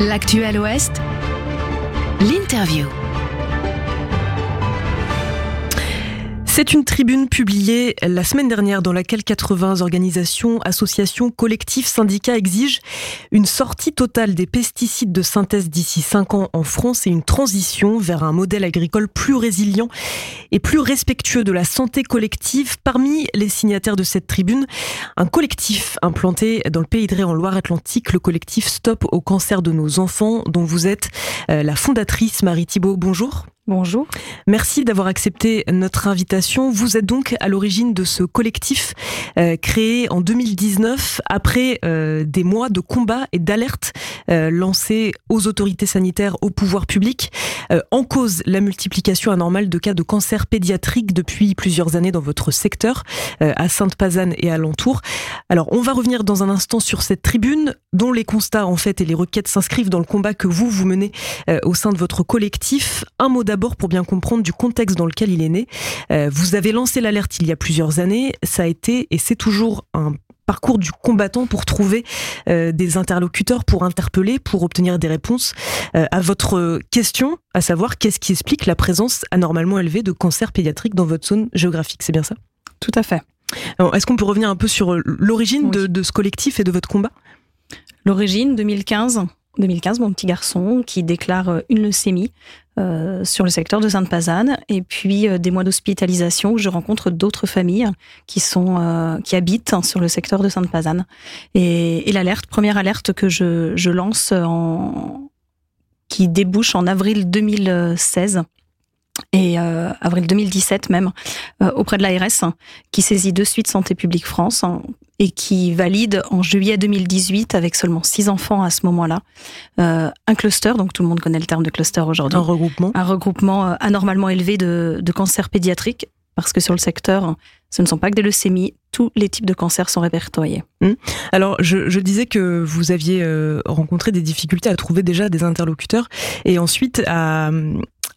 L'actuel Ouest, l'interview. C'est une tribune publiée la semaine dernière dans laquelle 80 organisations, associations, collectifs, syndicats exigent une sortie totale des pesticides de synthèse d'ici 5 ans en France et une transition vers un modèle agricole plus résilient et plus respectueux de la santé collective. Parmi les signataires de cette tribune, un collectif implanté dans le Pays de Ré en Loire-Atlantique, le collectif Stop au cancer de nos enfants, dont vous êtes euh, la fondatrice Marie Thibault. Bonjour. Bonjour. Merci d'avoir accepté notre invitation. Vous êtes donc à l'origine de ce collectif euh, créé en 2019 après euh, des mois de combat et d'alerte euh, lancés aux autorités sanitaires, au pouvoir public, en cause la multiplication anormale de cas de cancer pédiatrique depuis plusieurs années dans votre secteur, à Sainte-Pazanne et alentour. Alors, on va revenir dans un instant sur cette tribune dont les constats en fait et les requêtes s'inscrivent dans le combat que vous vous menez au sein de votre collectif. Un mot d'abord pour bien comprendre du contexte dans lequel il est né. Euh, vous avez lancé l'alerte il y a plusieurs années. Ça a été et c'est toujours un parcours du combattant pour trouver euh, des interlocuteurs, pour interpeller, pour obtenir des réponses euh, à votre question, à savoir qu'est-ce qui explique la présence anormalement élevée de cancer pédiatrique dans votre zone géographique. C'est bien ça? Tout à fait. Est-ce qu'on peut revenir un peu sur l'origine de, de ce collectif et de votre combat? L'origine, 2015, 2015, mon petit garçon qui déclare une leucémie euh, sur le secteur de Sainte-Pazanne, et puis euh, des mois d'hospitalisation où je rencontre d'autres familles qui sont qui habitent sur le secteur de Sainte-Pazanne. Et, l'alerte, première alerte que je, je lance en qui débouche en avril 2016 et euh, avril 2017 même, euh, auprès de l'ARS, qui saisit de suite Santé publique France hein, et qui valide en juillet 2018, avec seulement six enfants à ce moment-là, euh, un cluster, donc tout le monde connaît le terme de cluster aujourd'hui. Un regroupement. Un regroupement anormalement élevé de, de cancers pédiatriques, parce que sur le secteur, ce ne sont pas que des leucémies, tous les types de cancers sont répertoriés. Hum. Alors, je, je, disais que vous aviez rencontré des difficultés à trouver déjà des interlocuteurs et ensuite à,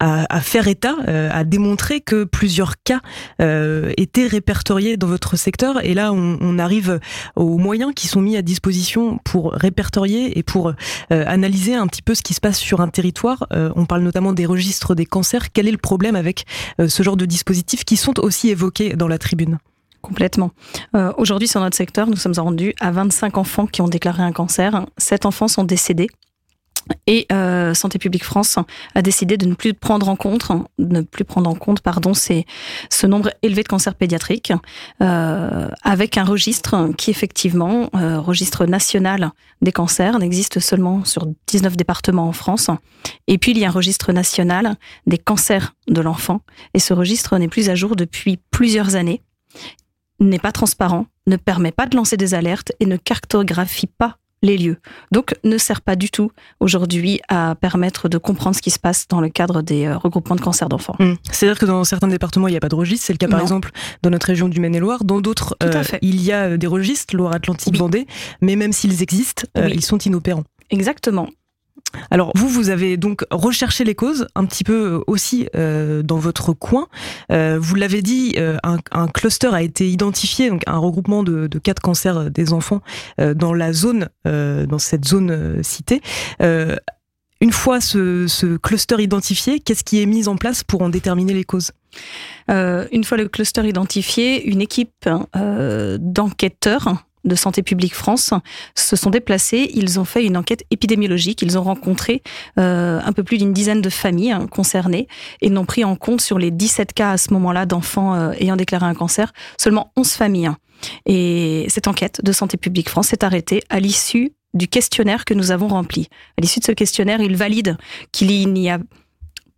à, faire état, euh, à démontrer que plusieurs cas euh, étaient répertoriés dans votre secteur. Et là, on, arrive aux moyens qui sont mis à disposition pour répertorier et pour euh, analyser un petit peu ce qui se passe sur un territoire. on parle notamment des registres des cancers. Quel est le problème avec ce genre de dispositifs qui sont aussi évoqués dans la tribune? Complètement. Aujourd'hui, sur notre secteur, nous sommes rendus à 25 enfants qui ont déclaré un cancer. 7 enfants sont décédés. Et euh, Santé publique France a décidé de ne plus prendre en compte, ne plus prendre en compte, pardon, c'est ce nombre élevé de cancers pédiatriques, euh, avec un registre qui effectivement, euh, registre national des cancers, n'existe seulement sur 19 départements en France. Et puis il y a un registre national des cancers de l'enfant, et ce registre n'est plus à jour depuis plusieurs années, n'est pas transparent, ne permet pas de lancer des alertes et ne cartographie pas les lieux. Donc, ne sert pas du tout aujourd'hui à permettre de comprendre ce qui se passe dans le cadre des euh, regroupements de cancer d'enfants. Mmh. C'est-à-dire que dans certains départements, il n'y a pas de registre. C'est le cas, par exemple, dans notre région du Maine-et-Loire. Dans d'autres, euh, il y a euh, des registres, Loire-Atlantique, Vendée. Mais même s'ils existent, ils sont inopérants. Exactement. Alors vous, vous avez donc recherché les causes un petit peu euh, aussi euh, dans votre coin. Euh, vous l'avez dit, un, cluster a été identifié, donc un regroupement de, de quatre cancers des enfants dans la zone, dans cette zone citée. une fois ce, ce, cluster identifié, qu'est-ce qui est mis en place pour en déterminer les causes? Une fois le cluster identifié, une équipe d'enquêteurs de Santé publique France se sont déplacés. Ils ont fait une enquête épidémiologique. Ils ont rencontré euh, un peu plus d'une dizaine de familles hein, concernées et n'ont pris en compte sur les 17 cas à ce moment-là d'enfants euh, ayant déclaré un cancer, seulement 11 familles. Hein. Et cette enquête de Santé publique France s'est arrêtée à l'issue du questionnaire que nous avons rempli. À l'issue de ce questionnaire, il valide qu'il n'y a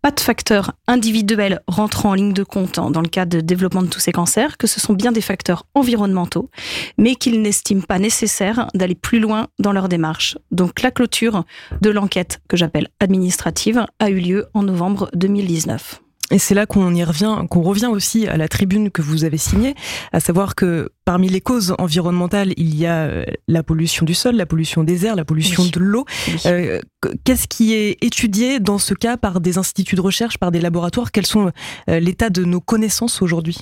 pas de facteurs individuels rentrant en ligne de compte dans le cadre de développement de tous ces cancers, que ce sont bien des facteurs environnementaux, mais qu'ils n'estiment pas nécessaire d'aller plus loin dans leur démarche. Donc la clôture de l'enquête que j'appelle administrative a eu lieu en novembre 2019. Et c'est là qu'on y revient, qu'on revient aussi à la tribune que vous avez signée, à savoir que parmi les causes environnementales, il y a euh, la pollution du sol, la pollution des airs, la pollution de l'eau. Euh, qu'est-ce qui est étudié dans ce cas par des instituts de recherche, par des laboratoires? Quels sont euh, l'état de nos connaissances aujourd'hui?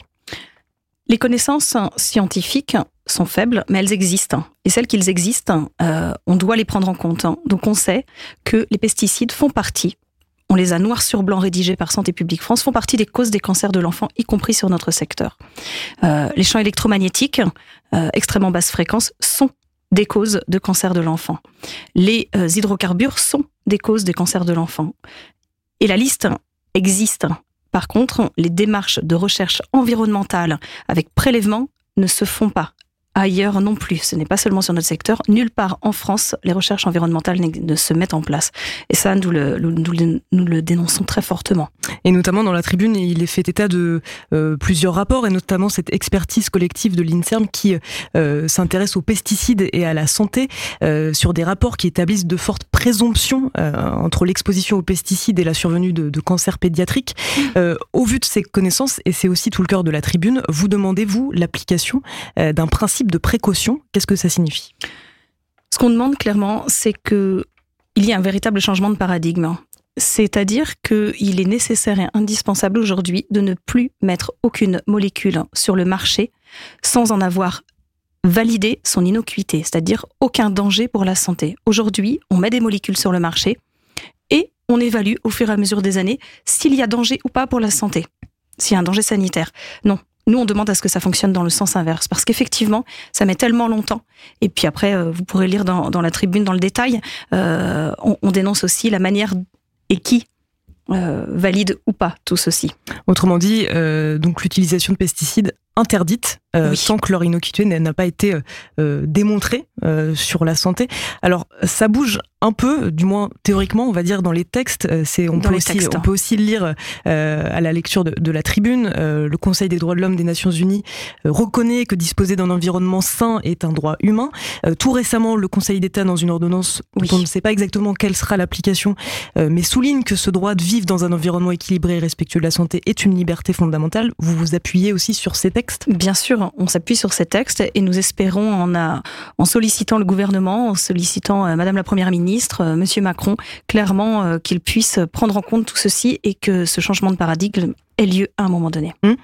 Les connaissances scientifiques sont faibles, mais elles existent. Et celles qu'ils existent, euh, on doit les prendre en compte. Donc on sait que les pesticides font partie, on les a noir sur blanc rédigés par Santé publique France, font partie des causes des cancers de l'enfant, y compris sur notre secteur. Euh, les champs électromagnétiques, euh, extrêmement basse fréquence, sont des causes de cancer de l'enfant. Les hydrocarbures sont des causes des cancers de l'enfant. Et la liste existe. Par contre, les démarches de recherche environnementale avec prélèvement ne se font pas ailleurs non plus. Ce n'est pas seulement sur notre secteur. Nulle part en France, les recherches environnementales ne se mettent en place. Et ça, nous le, nous, le dénonçons très fortement. Et notamment dans la tribune, il est fait état de euh, plusieurs rapports, et notamment cette expertise collective de l'INSERM qui euh, s'intéresse aux pesticides et à la santé, euh, sur des rapports qui établissent de fortes présomptions entre l'exposition aux pesticides et la survenue de, de cancers pédiatriques. Mmh. au vu de ces connaissances, et c'est aussi tout le cœur de la tribune, vous demandez-vous l'application d'un principe de précaution, qu'est-ce que ça signifie? Ce qu'on demande clairement, c'est que il y ait un véritable changement de paradigme. C'est-à-dire qu'il est nécessaire et indispensable aujourd'hui de ne plus mettre aucune molécule sur le marché sans en avoir validé son innocuité, c'est-à-dire aucun danger pour la santé. Aujourd'hui, on met des molécules sur le marché et on évalue au fur et à mesure des années s'il y a danger ou pas pour la santé, s'il y a un danger sanitaire. Non, nous, on demande à ce que ça fonctionne dans le sens inverse, parce qu'effectivement, ça met tellement longtemps. Et puis après, euh, vous pourrez lire dans, la tribune, dans le détail, euh, on, dénonce aussi la manière et qui euh, valide ou pas tout ceci. Autrement dit, donc l'utilisation de pesticides interdite euh, tant que leur innocuité n'a pas été euh, démontrée euh, sur la santé. Alors ça bouge un peu, du moins théoriquement, on va dire dans les textes. C'est on, peut aussi, on peut aussi le lire à la lecture de, la Tribune. le Conseil des droits de l'homme des Nations Unies reconnaît que disposer d'un environnement sain est un droit humain. tout récemment, le Conseil d'État dans une ordonnance dont on ne sait pas exactement quelle sera l'application, mais souligne que ce droit de vivre dans un environnement équilibré et respectueux de la santé est une liberté fondamentale. Vous vous appuyez aussi sur ces textes Bien sûr, on s'appuie sur ces textes et nous espérons en, en sollicitant le gouvernement, en sollicitant euh, Madame la Première ministre, euh, Monsieur Macron, clairement euh, qu'il puisse prendre en compte tout ceci et que ce changement de paradigme ait lieu à un moment donné. Hum.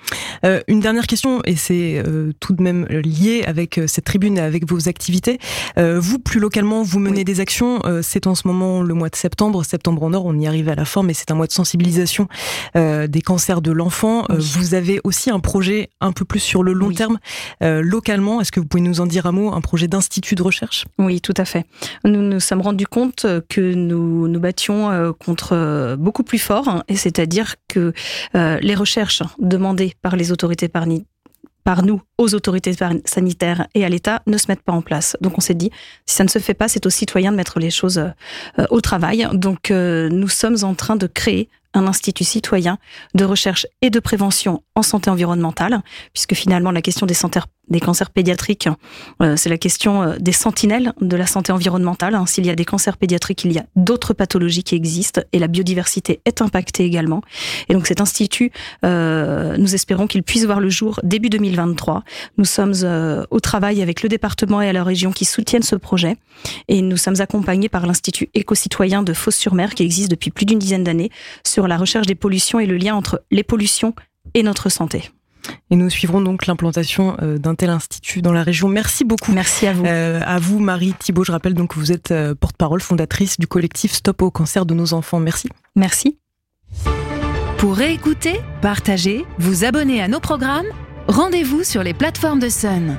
Euh, une dernière question, et c'est euh, tout de même lié avec euh, cette tribune et avec vos activités. vous, plus localement, vous menez des actions. c'est en ce moment le mois de septembre. Septembre en Nord, on y arrive à la fin, mais c'est un mois de sensibilisation des cancers de l'enfant. vous avez aussi un projet un peu plus sur le long terme, localement. Est-ce que vous pouvez nous en dire un mot Un projet d'institut de recherche? Oui, tout à fait. Nous nous sommes rendus compte que nous nous battions contre beaucoup plus fort, hein, et c'est-à-dire que les recherches demandées par les autorités par, par nous aux autorités sanitaires et à l'État ne se mettent pas en place. Donc on s'est dit, si ça ne se fait pas, c'est aux citoyens de mettre les choses euh, au travail. Donc euh, nous sommes en train de créer un institut citoyen de recherche et de prévention en santé environnementale, puisque finalement la question des, des cancers pédiatriques, euh, c'est la question euh, des sentinelles de la santé environnementale. Hein. S'il y a des cancers pédiatriques, il y a d'autres pathologies qui existent et la biodiversité est impactée également. Et donc cet institut, euh, nous espérons qu'il puisse voir le jour début 2023. Nous sommes au travail avec le département et la région qui soutiennent ce projet et nous sommes accompagnés par l'Institut éco-citoyen de Fos-sur-Mer qui existe depuis plus d'une dizaine d'années la recherche des pollutions et le lien entre les pollutions et notre santé. Et nous suivrons donc l'implantation euh, d'un tel institut dans la région. Merci beaucoup. Merci à vous. Euh, à vous, Marie Thibault. Je rappelle donc que vous êtes euh, porte-parole fondatrice du collectif Stop au cancer de nos enfants. Merci. Merci. Pour réécouter, partager, vous abonner à nos programmes, rendez-vous sur les plateformes de Sun.